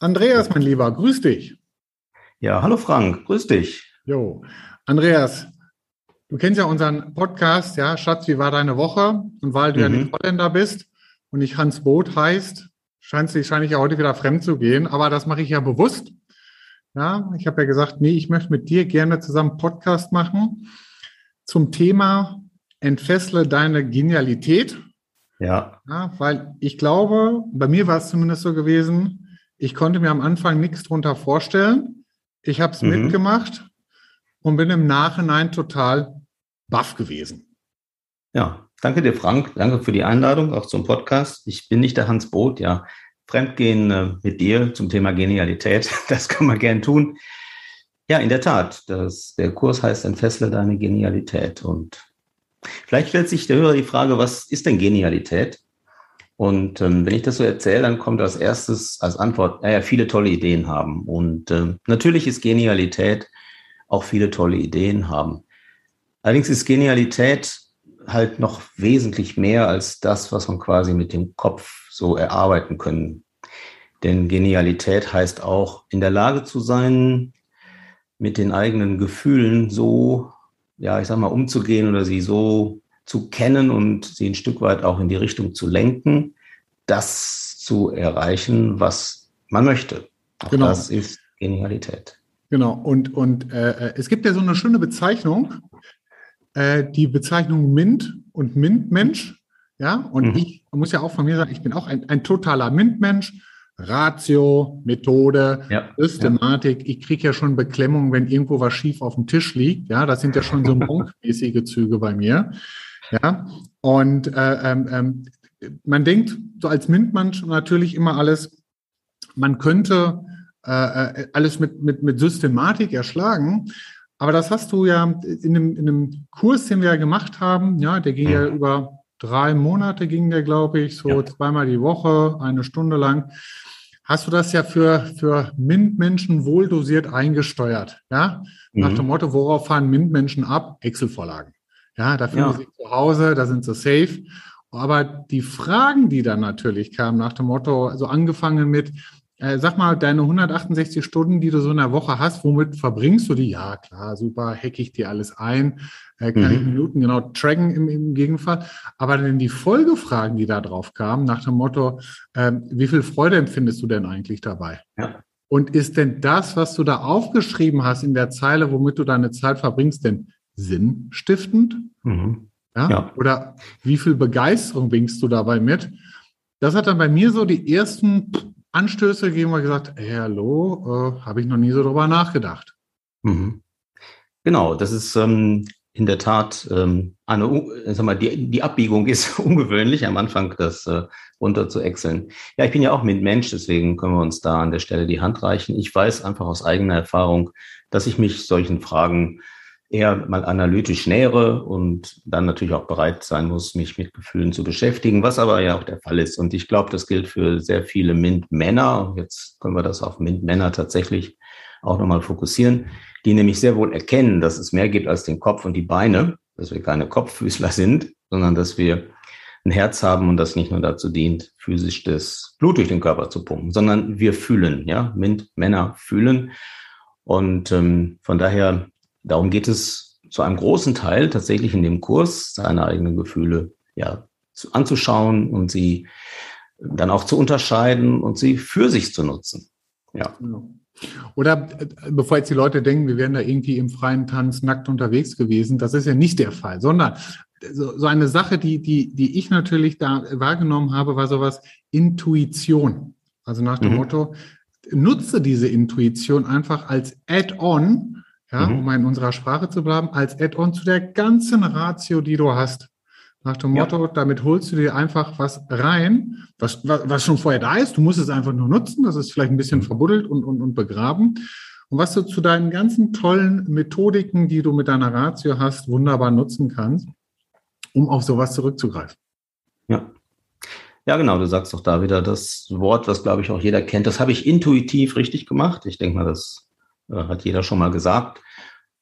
Andreas, mein Lieber, grüß dich. Ja, hallo Frank, grüß dich. Jo, Andreas, du kennst ja unseren Podcast, ja, Schatz, wie war deine Woche? Und weil du mhm. ja nicht Holländer bist und nicht Hans Boot heißt, scheint es wahrscheinlich ja heute wieder fremd zu gehen, aber das mache ich ja bewusst. Ja, ich habe ja gesagt, nee, ich möchte mit dir gerne zusammen Podcast machen zum Thema Entfessle deine Genialität. Ja. ja. Weil ich glaube, bei mir war es zumindest so gewesen, ich konnte mir am Anfang nichts drunter vorstellen. Ich habe es mhm. mitgemacht und bin im Nachhinein total baff gewesen. Ja, danke dir, Frank. Danke für die Einladung auch zum Podcast. Ich bin nicht der Hans Boot, ja. Fremdgehen äh, mit dir zum Thema Genialität, das kann man gern tun. Ja, in der Tat. Das, der Kurs heißt Entfessle deine Genialität. Und vielleicht stellt sich der Hörer die Frage, was ist denn Genialität? Und ähm, wenn ich das so erzähle, dann kommt als erstes als Antwort, naja, viele tolle Ideen haben. Und ähm, natürlich ist Genialität auch viele tolle Ideen haben. Allerdings ist Genialität halt noch wesentlich mehr als das, was man quasi mit dem Kopf so erarbeiten können. Denn Genialität heißt auch, in der Lage zu sein, mit den eigenen Gefühlen so, ja, ich sag mal, umzugehen oder sie so zu kennen und sie ein Stück weit auch in die Richtung zu lenken, das zu erreichen, was man möchte. Auch genau. Das ist Genialität. Genau. Und, und äh, äh, es gibt ja so eine schöne Bezeichnung, äh, die Bezeichnung MINT und MINT-Mensch. Ja, und mhm. ich muss ja auch von mir sagen, ich bin auch ein, ein totaler MINT-Mensch. Ratio, Methode, ja, Systematik. Ja. Ich kriege ja schon Beklemmung, wenn irgendwo was schief auf dem Tisch liegt. Ja, das sind ja schon so monkmäßige Züge bei mir. Ja, und äh, ähm, ähm, man denkt so als MINT-Mann natürlich immer alles, man könnte äh, äh, alles mit, mit, mit Systematik erschlagen. Aber das hast du ja in einem, in einem Kurs, den wir ja gemacht haben, ja, der ging ja, ja über drei Monate, ging der, glaube ich, so ja. zweimal die Woche, eine Stunde lang. Hast du das ja für, für MINT-Menschen wohldosiert eingesteuert, ja? Nach mhm. dem Motto, worauf fahren MINT-Menschen ab? Excel-Vorlagen. Ja, da fühlen ja. sie zu Hause, da sind sie safe. Aber die Fragen, die dann natürlich kamen nach dem Motto, also angefangen mit, äh, sag mal, deine 168 Stunden, die du so in der Woche hast, womit verbringst du die? Ja, klar, super, hack ich dir alles ein, äh, kann mhm. ich Minuten genau tracken im, im Gegenfall. Aber dann die Folgefragen, die da drauf kamen, nach dem Motto, äh, wie viel Freude empfindest du denn eigentlich dabei? Ja. Und ist denn das, was du da aufgeschrieben hast in der Zeile, womit du deine Zeit verbringst, denn sinnstiftend? Mhm. Ja? ja? Oder wie viel Begeisterung bringst du dabei mit? Das hat dann bei mir so die ersten Anstöße gegeben, und gesagt, hey, hallo, äh, habe ich noch nie so drüber nachgedacht. Mhm. Genau, das ist ähm, in der Tat ähm, eine, sag mal, die, die Abbiegung ist ungewöhnlich am Anfang, das äh, runter zu ächzeln. Ja, ich bin ja auch mit Mensch, deswegen können wir uns da an der Stelle die Hand reichen. Ich weiß einfach aus eigener Erfahrung, dass ich mich solchen Fragen eher mal analytisch nähere und dann natürlich auch bereit sein muss, mich mit Gefühlen zu beschäftigen, was aber ja auch der Fall ist. Und ich glaube, das gilt für sehr viele MINT-Männer. Jetzt können wir das auf MINT-Männer tatsächlich auch nochmal fokussieren, die nämlich sehr wohl erkennen, dass es mehr gibt als den Kopf und die Beine, dass wir keine Kopffüßler sind, sondern dass wir ein Herz haben und das nicht nur dazu dient, physisch das Blut durch den Körper zu pumpen, sondern wir fühlen, ja, MINT-Männer fühlen. Und ähm, von daher Darum geht es zu einem großen Teil tatsächlich in dem Kurs, seine eigenen Gefühle ja, zu, anzuschauen und sie dann auch zu unterscheiden und sie für sich zu nutzen. Ja. Oder äh, bevor jetzt die Leute denken, wir wären da irgendwie im freien Tanz nackt unterwegs gewesen, das ist ja nicht der Fall, sondern so, so eine Sache, die, die, die ich natürlich da wahrgenommen habe, war sowas Intuition. Also nach dem mhm. Motto, nutze diese Intuition einfach als Add-on ja, mhm. um in unserer Sprache zu bleiben, als Add-on zu der ganzen Ratio, die du hast. Nach dem Motto, ja. damit holst du dir einfach was rein, was, was schon vorher da ist. Du musst es einfach nur nutzen. Das ist vielleicht ein bisschen verbuddelt und, und, und begraben. Und was du zu deinen ganzen tollen Methodiken, die du mit deiner Ratio hast, wunderbar nutzen kannst, um auf sowas zurückzugreifen. Ja. Ja, genau, du sagst doch da wieder das Wort, was glaube ich auch jeder kennt. Das habe ich intuitiv richtig gemacht. Ich denke mal, das äh, hat jeder schon mal gesagt.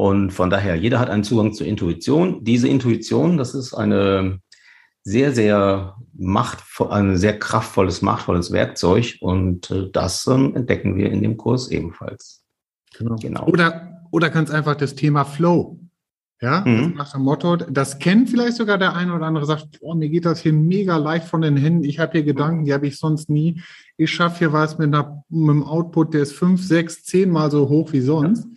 Und von daher, jeder hat einen Zugang zur Intuition. Diese Intuition, das ist eine sehr, sehr machtvoll, ein sehr kraftvolles, machtvolles Werkzeug. Und äh, das ähm, entdecken wir in dem Kurs ebenfalls. Genau. genau. Oder, oder ganz einfach das Thema Flow. Ja, mhm. nach dem Motto, das kennt vielleicht sogar der eine oder andere, sagt, boah, mir geht das hier mega leicht von den Händen. Ich habe hier Gedanken, die habe ich sonst nie. Ich schaffe hier was mit, einer, mit einem Output, der ist fünf, sechs, zehnmal so hoch wie sonst. Ja.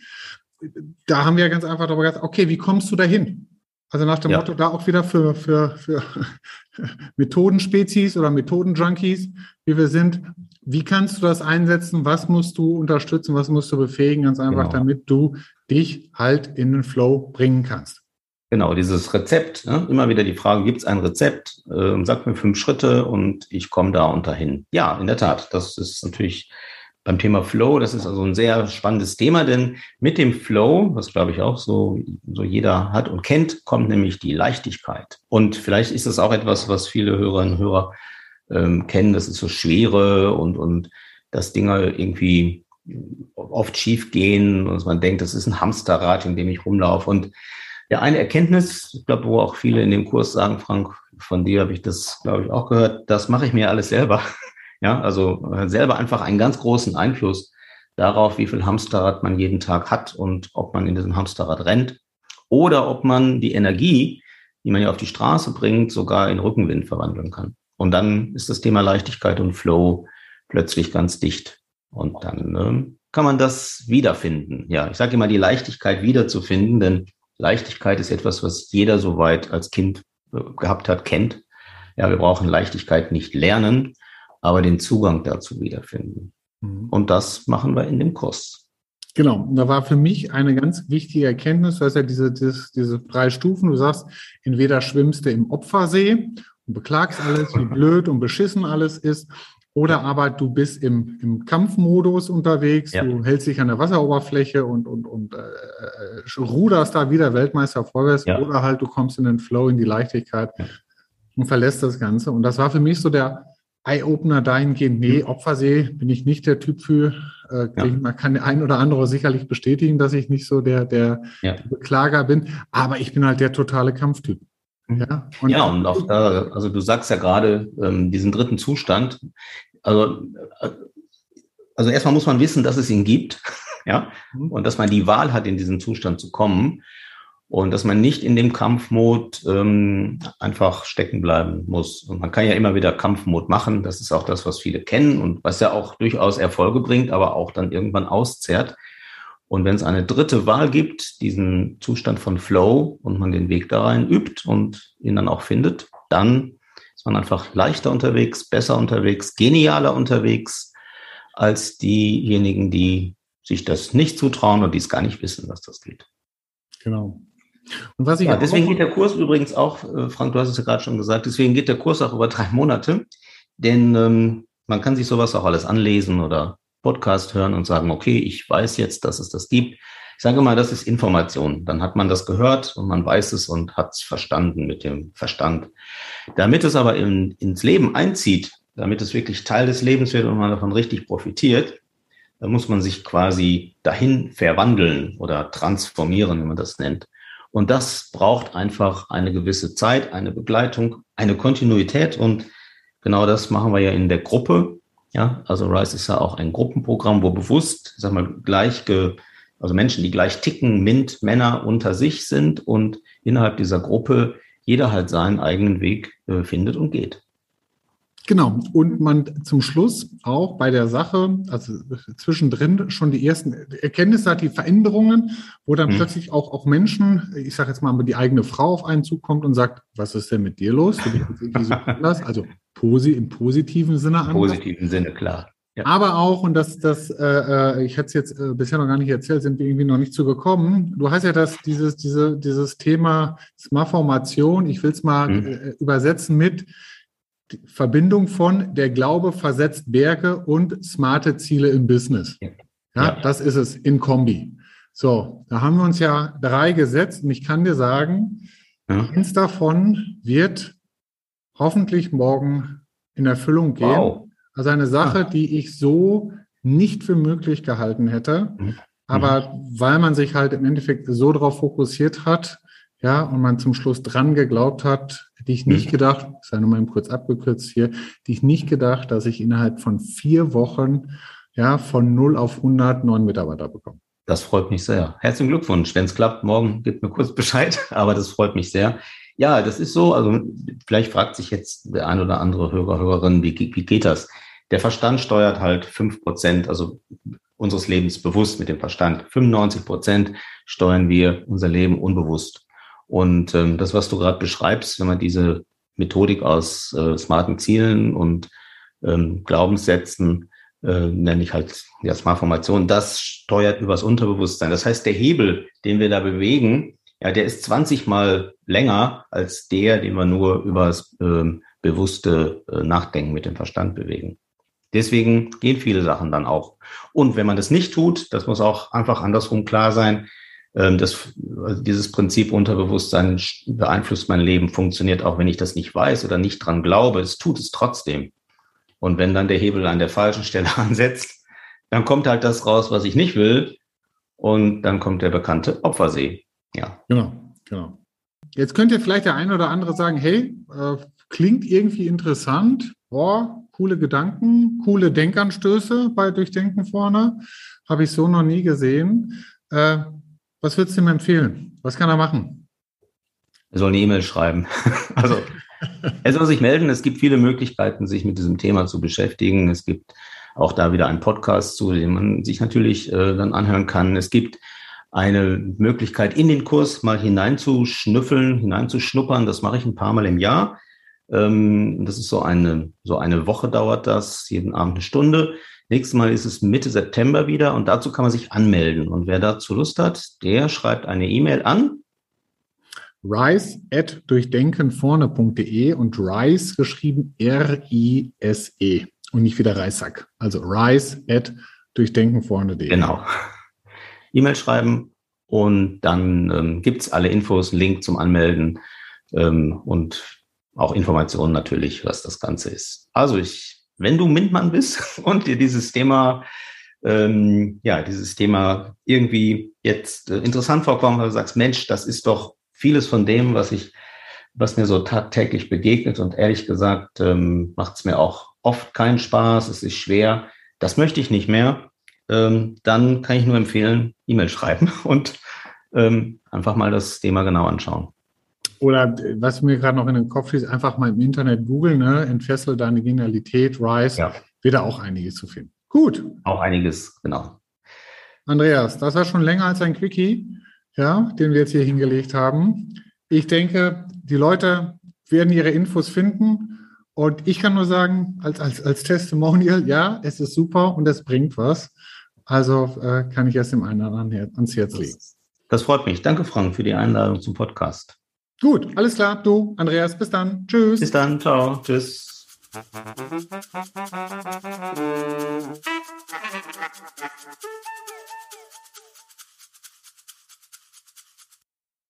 Da haben wir ganz einfach darüber gesagt, okay, wie kommst du dahin? Also nach dem ja. Motto, da auch wieder für, für, für Methodenspezies oder Methodenjunkies, wie wir sind, wie kannst du das einsetzen? Was musst du unterstützen? Was musst du befähigen? Ganz einfach, genau. damit du dich halt in den Flow bringen kannst. Genau, dieses Rezept, ne? immer wieder die Frage, gibt es ein Rezept? Ähm, sag mir fünf Schritte und ich komme da unterhin. Ja, in der Tat, das ist natürlich beim Thema Flow, das ist also ein sehr spannendes Thema, denn mit dem Flow, was glaube ich auch so, so jeder hat und kennt, kommt nämlich die Leichtigkeit. Und vielleicht ist es auch etwas, was viele Hörerinnen und Hörer ähm, kennen, das ist so Schwere und, und dass Dinge irgendwie oft schief gehen und man denkt, das ist ein Hamsterrad, in dem ich rumlaufe. Und ja, eine Erkenntnis, ich glaube, wo auch viele in dem Kurs sagen, Frank, von dir habe ich das, glaube ich, auch gehört, das mache ich mir alles selber. Ja, also äh, selber einfach einen ganz großen Einfluss darauf, wie viel Hamsterrad man jeden Tag hat und ob man in diesem Hamsterrad rennt oder ob man die Energie, die man ja auf die Straße bringt, sogar in Rückenwind verwandeln kann. Und dann ist das Thema Leichtigkeit und Flow plötzlich ganz dicht. Und dann äh, kann man das wiederfinden. Ja, ich sage immer, die Leichtigkeit wiederzufinden, denn Leichtigkeit ist etwas, was jeder soweit als Kind äh, gehabt hat, kennt. Ja, wir brauchen Leichtigkeit nicht lernen, aber den Zugang dazu wiederfinden. Mhm. Und das machen wir in dem Kurs. Genau, da war für mich eine ganz wichtige Erkenntnis, du hast ja diese, diese, diese drei Stufen, du sagst, entweder schwimmst du im Opfersee und beklagst alles, wie blöd und beschissen alles ist, oder aber du bist im, im Kampfmodus unterwegs, ja. du hältst dich an der Wasseroberfläche und, und, und äh, äh ruderst da wieder Weltmeister vorwärts, ja. oder halt du kommst in den Flow, in die Leichtigkeit ja. und verlässt das Ganze. Und das war für mich so der, Eye-Opener dahingehend, nee, Opfersee bin ich nicht der Typ für. Äh, ja. Man kann der ein oder andere sicherlich bestätigen, dass ich nicht so der, der, ja. Beklager bin, aber ich bin halt der totale Kampftyp. Mhm. Ja, und, ja, und auch da, also du sagst ja gerade ähm, diesen dritten Zustand. Also, äh, also erstmal muss man wissen, dass es ihn gibt, ja, mhm. und dass man die Wahl hat, in diesen Zustand zu kommen und dass man nicht in dem Kampfmod ähm, einfach stecken bleiben muss. Und man kann ja immer wieder Kampfmod machen. Das ist auch das, was viele kennen und was ja auch durchaus Erfolge bringt, aber auch dann irgendwann auszehrt. Und wenn es eine dritte Wahl gibt, diesen Zustand von Flow und man den Weg da rein übt und ihn dann auch findet, dann ist man einfach leichter unterwegs, besser unterwegs, genialer unterwegs als diejenigen, die sich das nicht zutrauen und die es gar nicht wissen, dass das geht. Genau. Und was ich ja, deswegen geht der Kurs übrigens auch, äh, Frank, du hast es ja gerade schon gesagt, deswegen geht der Kurs auch über drei Monate, denn ähm, man kann sich sowas auch alles anlesen oder Podcast hören und sagen, okay, ich weiß jetzt, dass es das gibt. Ich sage mal, das ist Information. Dann hat man das gehört und man weiß es und hat es verstanden mit dem Verstand. Damit es aber in, ins Leben einzieht, damit es wirklich Teil des Lebens wird und man davon richtig profitiert, dann muss man sich quasi dahin verwandeln oder transformieren, wie man das nennt. Und das braucht einfach eine gewisse Zeit, eine Begleitung, eine Kontinuität. Und genau das machen wir ja in der Gruppe. Ja, also RISE ist ja auch ein Gruppenprogramm, wo bewusst, sag mal, gleich, ge, also Menschen, die gleich ticken, MINT, Männer unter sich sind und innerhalb dieser Gruppe jeder halt seinen eigenen Weg äh, findet und geht. Genau. Und man zum Schluss auch bei der Sache, also zwischendrin schon die ersten Erkenntnisse hat, die Veränderungen, wo dann mhm. plötzlich auch, auch Menschen, ich sage jetzt mal, die eigene Frau auf einen zukommt und sagt, was ist denn mit dir los? Du bist irgendwie so anders. Also posi im positiven Sinne. Im positiven Sinne, klar. Ja. Aber auch, und das, das, äh, äh ich hätte es jetzt äh, bisher noch gar nicht erzählt, sind wir irgendwie noch nicht zugekommen. Du hast ja das, dieses, diese, dieses Thema Smartformation, ich will es mal mhm. äh, übersetzen mit, Verbindung von der Glaube versetzt Berge und smarte Ziele im Business. Ja, ja, das ist es in Kombi. So, da haben wir uns ja drei gesetzt und ich kann dir sagen, ja. eins davon wird hoffentlich morgen in Erfüllung gehen. Wow. Also eine Sache, die ich so nicht für möglich gehalten hätte. Mhm. aber weil man sich halt im Endeffekt so darauf fokussiert hat, ja, und man zum Schluss dran geglaubt hat, hätte ich nicht mhm. gedacht, ich sage nochmal kurz abgekürzt hier, hätte ich nicht gedacht, dass ich innerhalb von vier Wochen ja von 0 auf 100 neuen Mitarbeiter bekomme. Das freut mich sehr. Herzlichen Glückwunsch. Wenn es klappt, morgen gibt mir kurz Bescheid, aber das freut mich sehr. Ja, das ist so. Also vielleicht fragt sich jetzt der ein oder andere Hörer, Hörerin, wie, wie geht das? Der Verstand steuert halt fünf Prozent, also unseres Lebens bewusst mit dem Verstand. 95 Prozent steuern wir unser Leben unbewusst. Und ähm, das, was du gerade beschreibst, wenn man diese Methodik aus äh, smarten Zielen und ähm, Glaubenssätzen, äh, nenne ich halt ja, Smart-Formation, das steuert übers Unterbewusstsein. Das heißt, der Hebel, den wir da bewegen, ja, der ist 20 mal länger als der, den wir nur übers ähm, bewusste äh, Nachdenken mit dem Verstand bewegen. Deswegen gehen viele Sachen dann auch. Und wenn man das nicht tut, das muss auch einfach andersrum klar sein, das, also dieses Prinzip Unterbewusstsein beeinflusst mein Leben, funktioniert auch, wenn ich das nicht weiß oder nicht dran glaube. Es tut es trotzdem. Und wenn dann der Hebel an der falschen Stelle ansetzt, dann kommt halt das raus, was ich nicht will. Und dann kommt der bekannte Opfersee. Ja. Genau, genau. Jetzt könnte vielleicht der eine oder andere sagen, hey, äh, klingt irgendwie interessant. Boah, coole Gedanken, coole Denkanstöße bei Durchdenken vorne. Habe ich so noch nie gesehen. Äh, was würdest du ihm empfehlen? Was kann er machen? Er soll eine E-Mail schreiben. also er soll sich melden. Es gibt viele Möglichkeiten, sich mit diesem Thema zu beschäftigen. Es gibt auch da wieder einen Podcast zu, den man sich natürlich äh, dann anhören kann. Es gibt eine Möglichkeit, in den Kurs mal hineinzuschnüffeln, hineinzuschnuppern. Das mache ich ein paar Mal im Jahr. Ähm, das ist so eine, so eine Woche dauert das, jeden Abend eine Stunde. Nächstes Mal ist es Mitte September wieder und dazu kann man sich anmelden. Und wer dazu Lust hat, der schreibt eine E-Mail an. Rise at durchdenkenvorne.de und Rise geschrieben R-I-S-E und nicht wieder Reissack. Also Rise at durchdenkenvorne.de. Genau. E-Mail schreiben und dann ähm, gibt es alle Infos, Link zum Anmelden ähm, und auch Informationen natürlich, was das Ganze ist. Also ich wenn du MINT-Mann bist und dir dieses Thema, ähm, ja, dieses Thema irgendwie jetzt äh, interessant vorkommt, weil du sagst, Mensch, das ist doch vieles von dem, was ich, was mir so tagtäglich begegnet. Und ehrlich gesagt ähm, macht es mir auch oft keinen Spaß, es ist schwer, das möchte ich nicht mehr, ähm, dann kann ich nur empfehlen, E-Mail schreiben und ähm, einfach mal das Thema genau anschauen. Oder was mir gerade noch in den Kopf schießt, einfach mal im Internet googeln, ne? entfessel deine Genialität, Rise, ja. wird da auch einiges zu finden. Gut. Auch einiges, genau. Andreas, das war schon länger als ein Quickie, ja, den wir jetzt hier hingelegt haben. Ich denke, die Leute werden ihre Infos finden. Und ich kann nur sagen, als, als, als Testimonial, ja, es ist super und es bringt was. Also äh, kann ich es dem einen oder anderen ans Herz legen. Das freut mich. Danke, Frank, für die Einladung zum Podcast. Gut, alles klar. Du, Andreas, bis dann. Tschüss. Bis dann. Ciao. Tschüss.